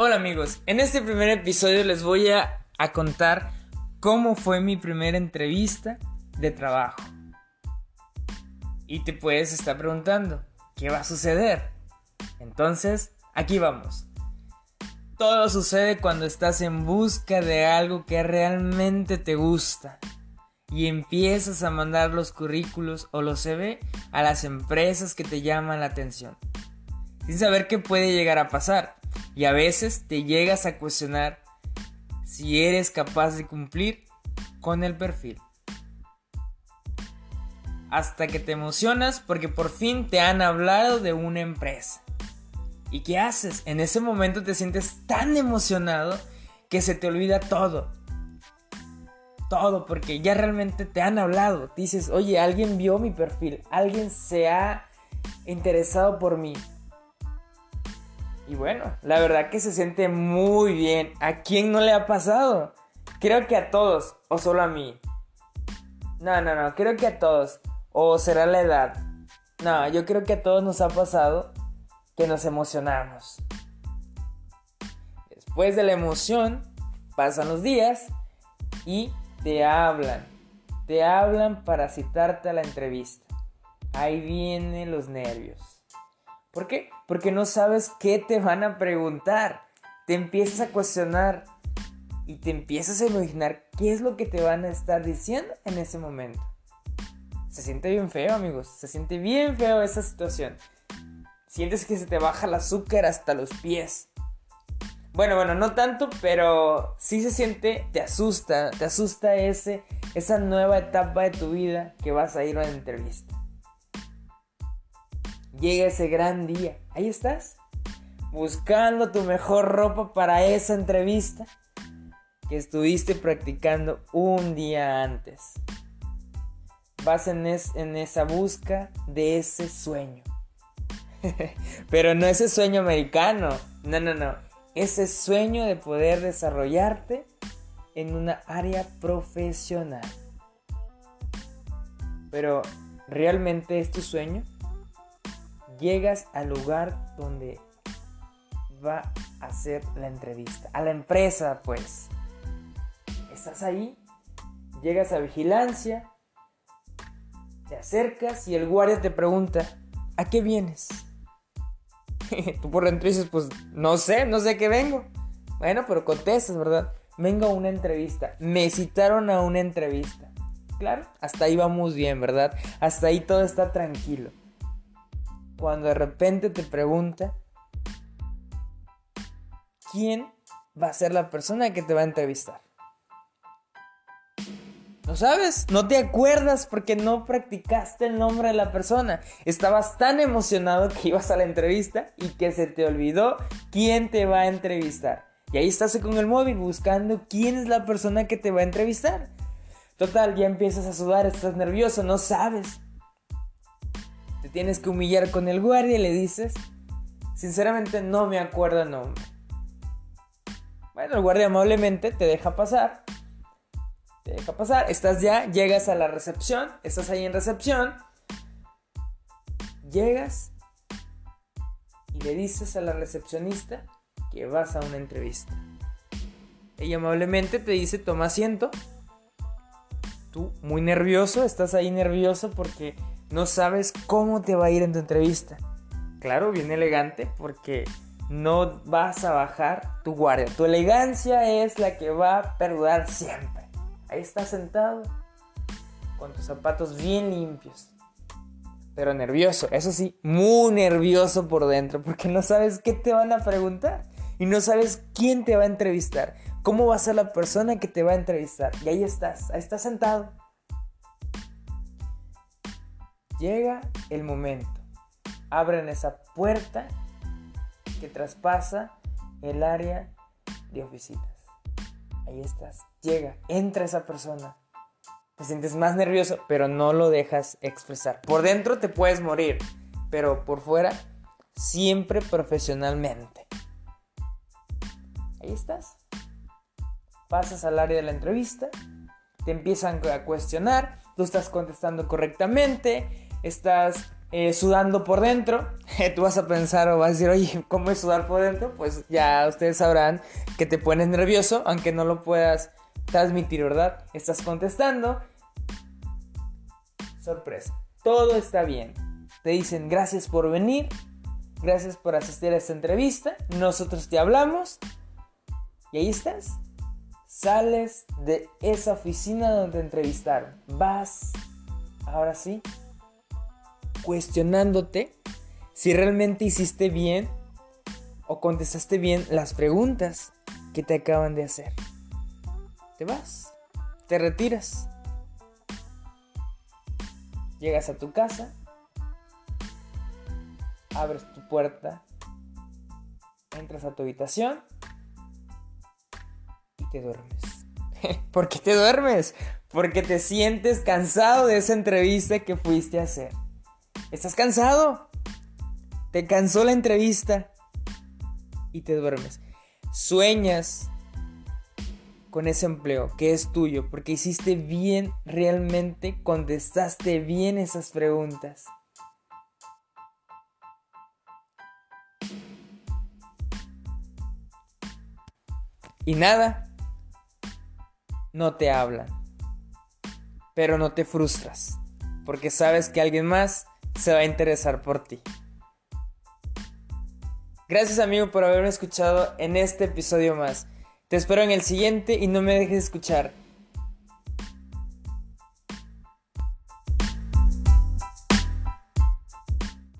Hola amigos, en este primer episodio les voy a, a, contar cómo fue mi primera entrevista de trabajo. Y te puedes estar preguntando, ¿qué va a suceder? Entonces, aquí vamos. Todo sucede cuando estás en busca de algo que realmente te gusta y empiezas a mandar los currículos o los CV a las empresas que te llaman la atención, sin saber qué puede llegar a pasar. Y a veces te llegas a cuestionar si eres capaz de cumplir con el perfil. Hasta que te emocionas porque por fin te han hablado de una empresa. ¿Y qué haces? En ese momento te sientes tan emocionado que se te olvida todo. Todo, porque ya realmente te han hablado. Dices, oye, alguien vio mi perfil, alguien se ha interesado por mí. Y bueno, la verdad que se siente muy bien. ¿A quién no le ha pasado? Creo que a todos, o solo a mí. No, no, no, creo que a todos. O será la edad. No, yo creo que a todos nos ha pasado que nos emocionamos. Después de la emoción, pasan los días y te hablan. Te hablan para citarte a la entrevista. Ahí vienen los nervios. ¿Por qué? Porque no sabes qué te van a preguntar. Te empiezas a cuestionar y te empiezas a imaginar qué es lo que te van a estar diciendo en ese momento. Se siente bien feo, amigos. Se siente bien feo esa situación. Sientes que se te baja el azúcar hasta los pies. Bueno, bueno, no tanto, pero sí se siente, te asusta, te asusta ese, esa nueva etapa de tu vida que vas a ir a una entrevista llega ese gran día. Ahí estás, buscando tu mejor ropa para esa entrevista que estuviste practicando un día antes. Vas en, en esa busca de ese sueño. Pero no ese sueño americano, no, no, no. Ese sueño de poder desarrollarte en una área profesional. Pero, ¿realmente es tu sueño? Llegas al lugar donde va a ser la entrevista, a la empresa pues. Estás ahí, llegas a vigilancia, te acercas y el guardia te pregunta, ¿a qué vienes? Tú por dentro dices, pues no sé, no sé qué vengo. Bueno, pero contestas, ¿verdad? Vengo a una entrevista. Me citaron a una entrevista. Claro, hasta ahí vamos bien, ¿verdad? Hasta ahí todo está tranquilo cuando de repente te pregunta quién va a ser la persona que te va a entrevistar. ¿No sabes? No te acuerdas porque no practicaste el nombre de la persona. Estabas tan emocionado que ibas a la entrevista y que se te olvidó quién te va a entrevistar. Y ahí estás con el móvil buscando quién es la persona que te va a entrevistar. Total, ya empiezas a sudar, estás nervioso, no sabes tienes que humillar con el guardia y le dices, sinceramente no me acuerdo el nombre. Bueno, el guardia amablemente te deja pasar. Te deja pasar. Estás ya, llegas a la recepción. Estás ahí en recepción. Llegas y le dices a la recepcionista que vas a una entrevista. Ella amablemente te dice, toma asiento. Tú, muy nervioso, estás ahí nervioso porque no sabes cómo te va a ir en tu entrevista. Claro, bien elegante porque no vas a bajar tu guardia. Tu elegancia es la que va a perdurar siempre. Ahí estás sentado con tus zapatos bien limpios. Pero nervioso, eso sí, muy nervioso por dentro porque no sabes qué te van a preguntar y no sabes quién te va a entrevistar, cómo va a ser la persona que te va a entrevistar. Y ahí estás, ahí estás sentado Llega el momento. Abren esa puerta que traspasa el área de oficinas. Ahí estás. Llega, entra esa persona. Te sientes más nervioso, pero no lo dejas expresar. Por dentro te puedes morir, pero por fuera siempre profesionalmente. Ahí estás. Pasas al área de la entrevista, te empiezan a cuestionar, tú estás contestando correctamente, estás eh, sudando por dentro. Tú vas a pensar o vas a decir, oye, ¿cómo es sudar por dentro? Pues ya ustedes sabrán que te pones nervioso, aunque no lo puedas transmitir, ¿verdad? Estás contestando. Sorpresa. Todo está bien. Te dicen gracias por venir. Gracias por asistir a esta entrevista. Nosotros te hablamos. Y ahí estás. Sales de esa oficina donde te entrevistaron. Vas, ahora sí, cuestionándote si realmente hiciste bien o contestaste bien las preguntas que te acaban de hacer. Te vas, te retiras, llegas a tu casa, abres tu puerta, entras a tu habitación y te duermes. ¿Por qué te duermes? Porque te sientes cansado de esa entrevista que fuiste a hacer. ¿Estás cansado? Te cansó la entrevista y te duermes. Sueñas con ese empleo que es tuyo porque hiciste bien realmente, contestaste bien esas preguntas. Y nada, no te hablan. Pero no te frustras, porque sabes que alguien más se va a interesar por ti. Gracias amigo por haberme escuchado en este episodio más. Te espero en el siguiente y no me dejes escuchar